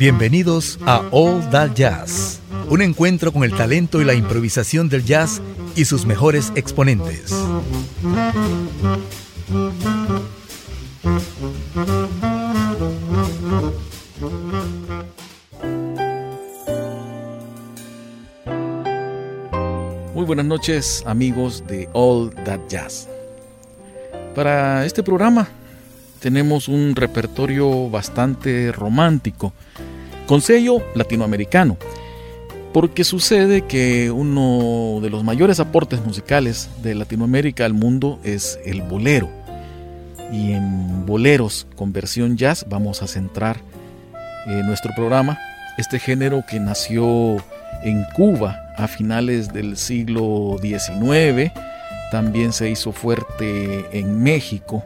Bienvenidos a All That Jazz, un encuentro con el talento y la improvisación del jazz y sus mejores exponentes. Muy buenas noches amigos de All That Jazz. Para este programa tenemos un repertorio bastante romántico con sello latinoamericano, porque sucede que uno de los mayores aportes musicales de Latinoamérica al mundo es el bolero. Y en boleros con versión jazz vamos a centrar eh, nuestro programa, este género que nació en Cuba a finales del siglo XIX, también se hizo fuerte en México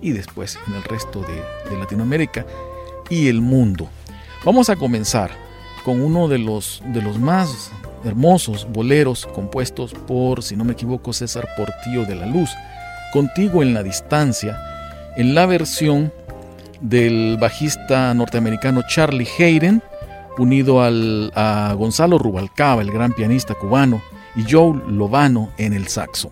y después en el resto de, de Latinoamérica y el mundo. Vamos a comenzar con uno de los, de los más hermosos boleros compuestos por, si no me equivoco, César Portillo de la Luz, Contigo en la Distancia, en la versión del bajista norteamericano Charlie Hayden, unido al, a Gonzalo Rubalcaba, el gran pianista cubano, y Joe Lovano en el saxo.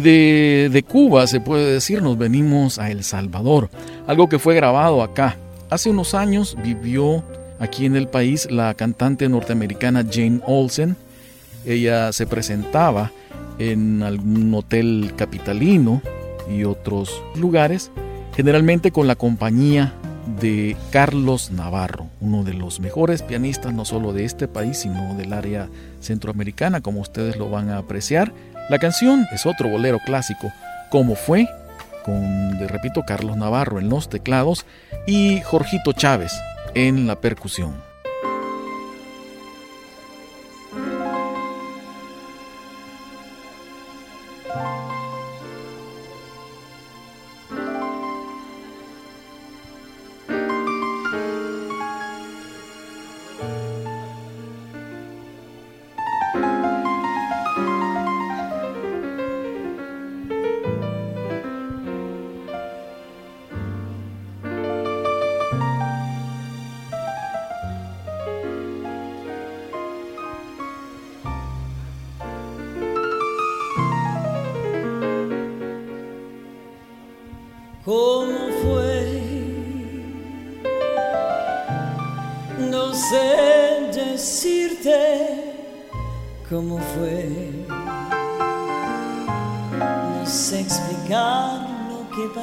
De, de, Cuba, se puede decir, nos venimos a El Salvador, algo que fue grabado acá. Hace unos años vivió aquí en el país la cantante norteamericana Jane Olsen. Ella se presentaba en algún hotel capitalino y otros lugares, generalmente con la compañía de Carlos Navarro, uno de los mejores pianistas no solo de este país, sino del área centroamericana, como ustedes lo van a apreciar. La canción es otro bolero clásico, como fue, con, repito, Carlos Navarro en los teclados y Jorgito Chávez en la percusión.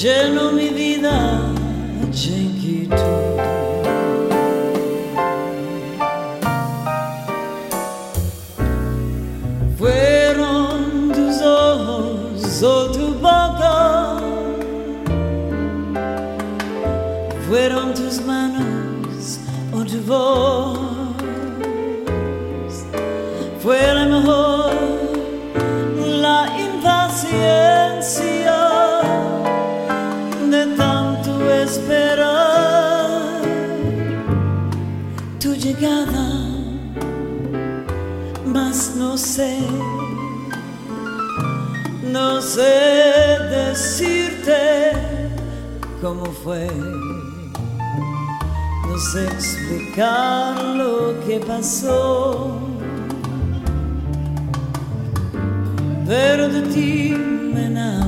Gentlemen. Mas no sé, no sé decirte cómo fue, no sé explicar lo que pasó, pero de ti me enamoré.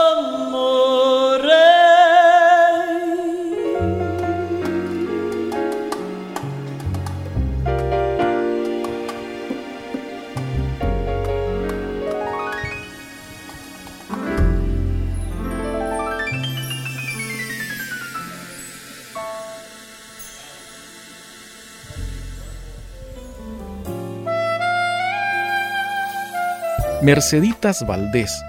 Merceditas Valdés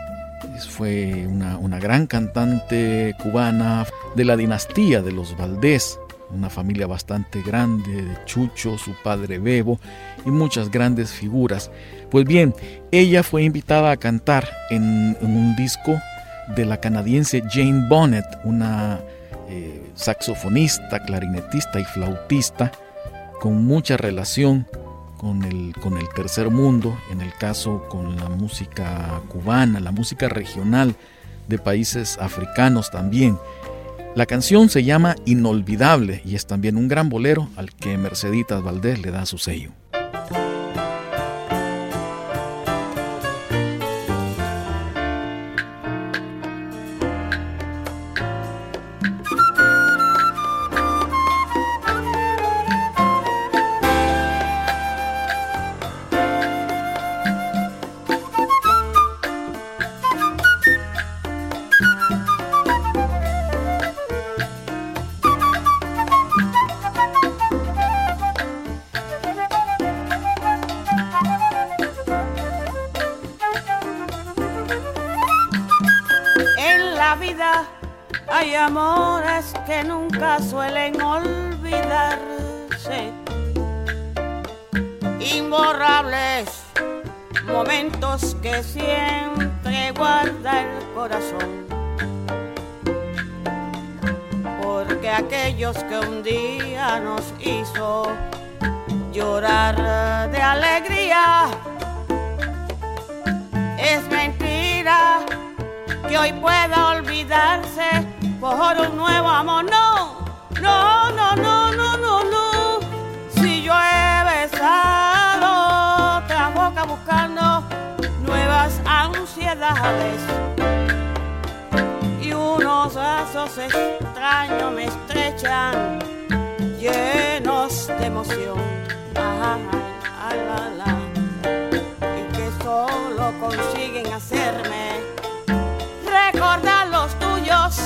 fue una, una, gran cantante cubana de la dinastía de los Valdés, una familia bastante grande de Chucho, su padre Bebo y muchas grandes figuras. Pues bien, ella fue invitada a cantar en, un disco de la canadiense Jane Bonnet, una eh, saxofonista, clarinetista y flautista con mucha relación con el, con el tercer mundo, en el caso con la música cubana, la música regional de países africanos también. La canción se llama Inolvidable y es también un gran bolero al que Merceditas Valdés le da su sello. Y unos brazos extraños me estrechan llenos de emoción. Y que solo consiguen hacerme recordar los tuyos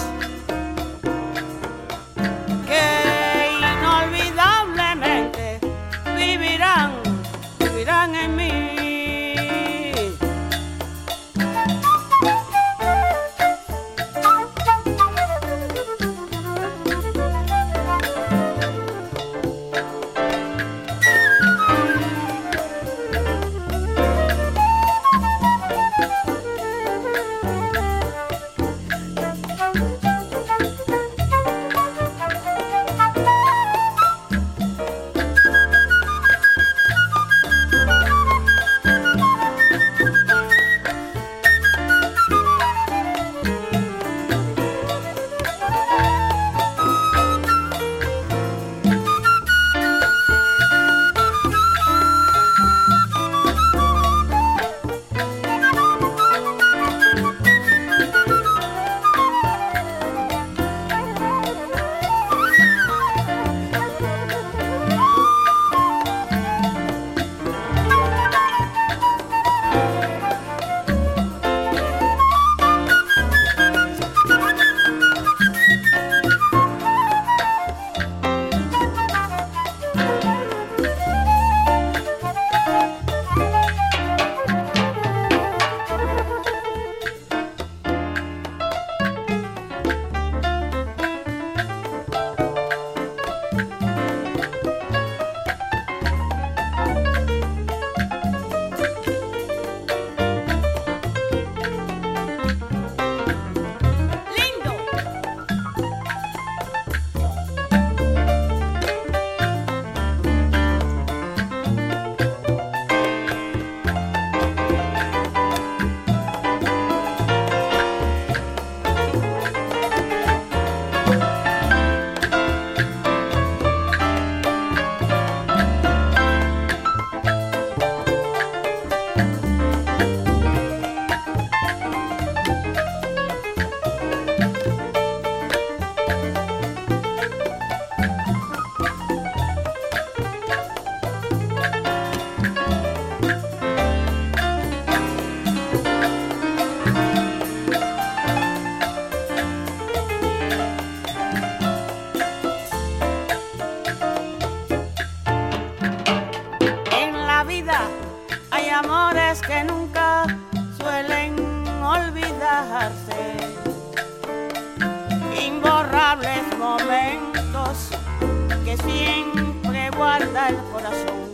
el corazón.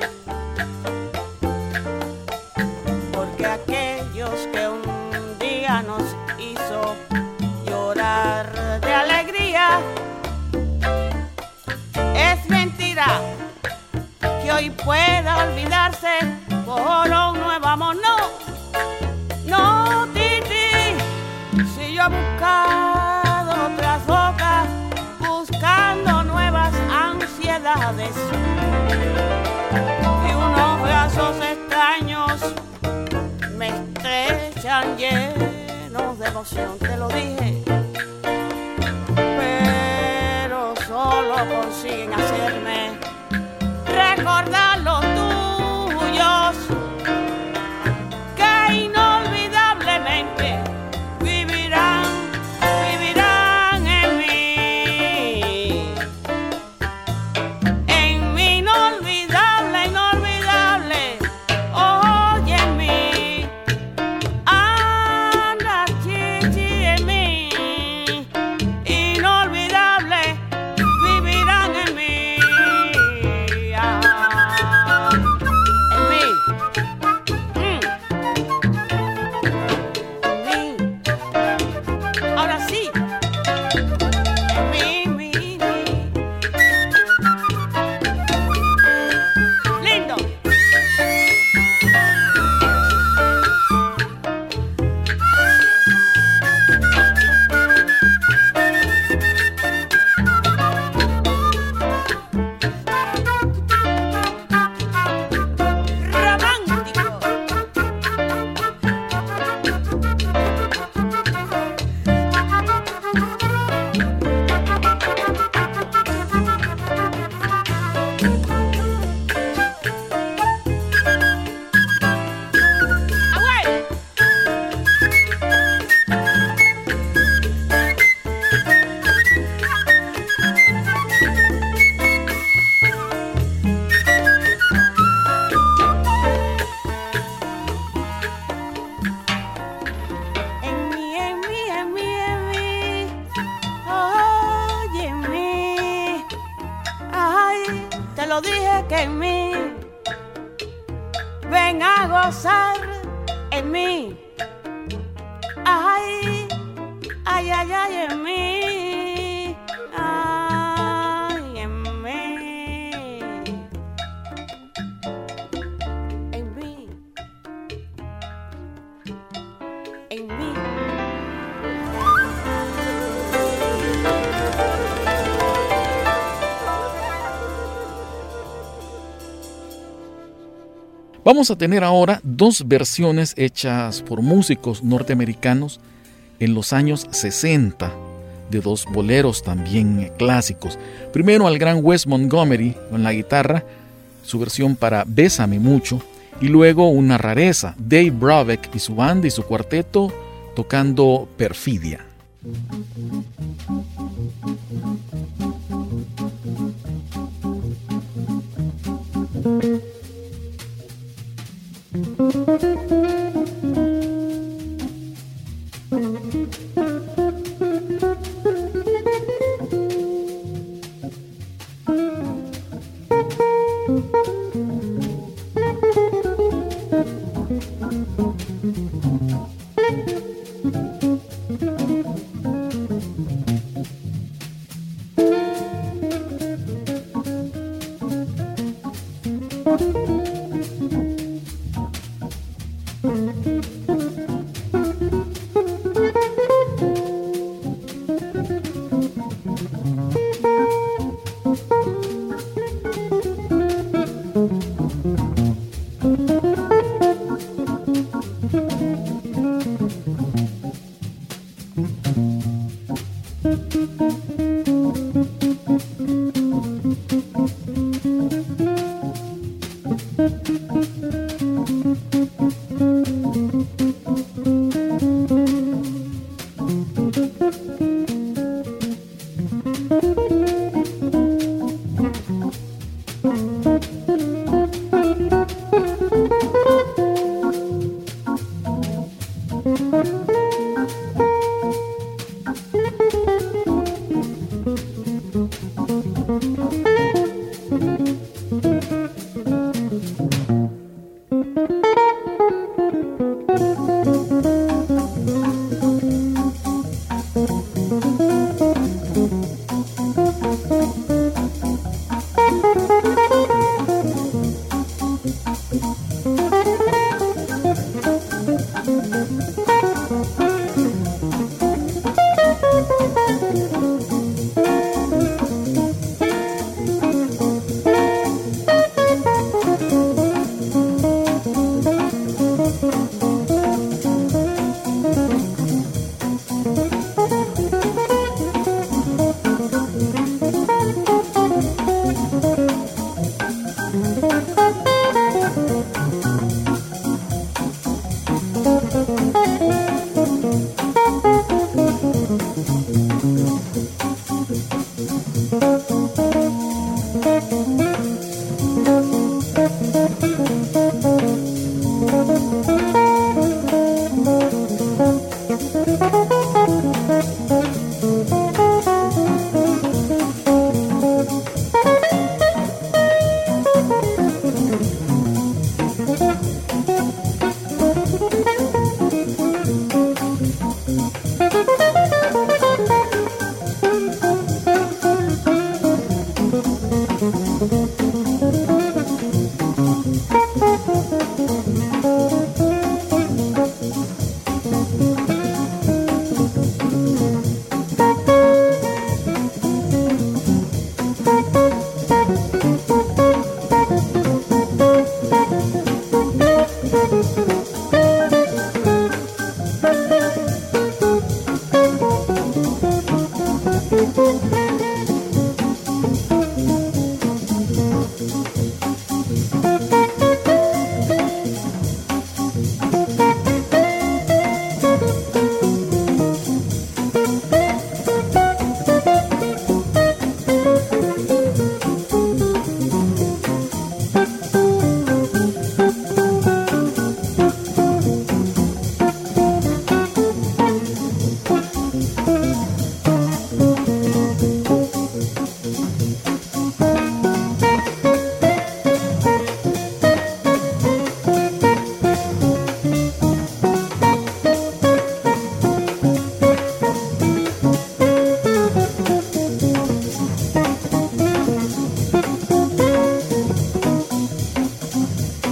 Porque aquellos que un día nos hizo llorar de alegría, es mentira que hoy pueda olvidarse por un nuevo amor. Emoción, te lo dije. Gozar en mí. Ay, ay, ay, ay, en mí. Vamos a tener ahora dos versiones hechas por músicos norteamericanos en los años 60 de dos boleros también clásicos. Primero al gran Wes Montgomery con la guitarra, su versión para Bésame mucho, y luego una rareza, Dave Brabeck y su banda y su cuarteto tocando Perfidia.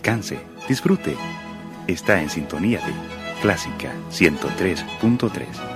Descanse, disfrute. Está en sintonía de Clásica 103.3.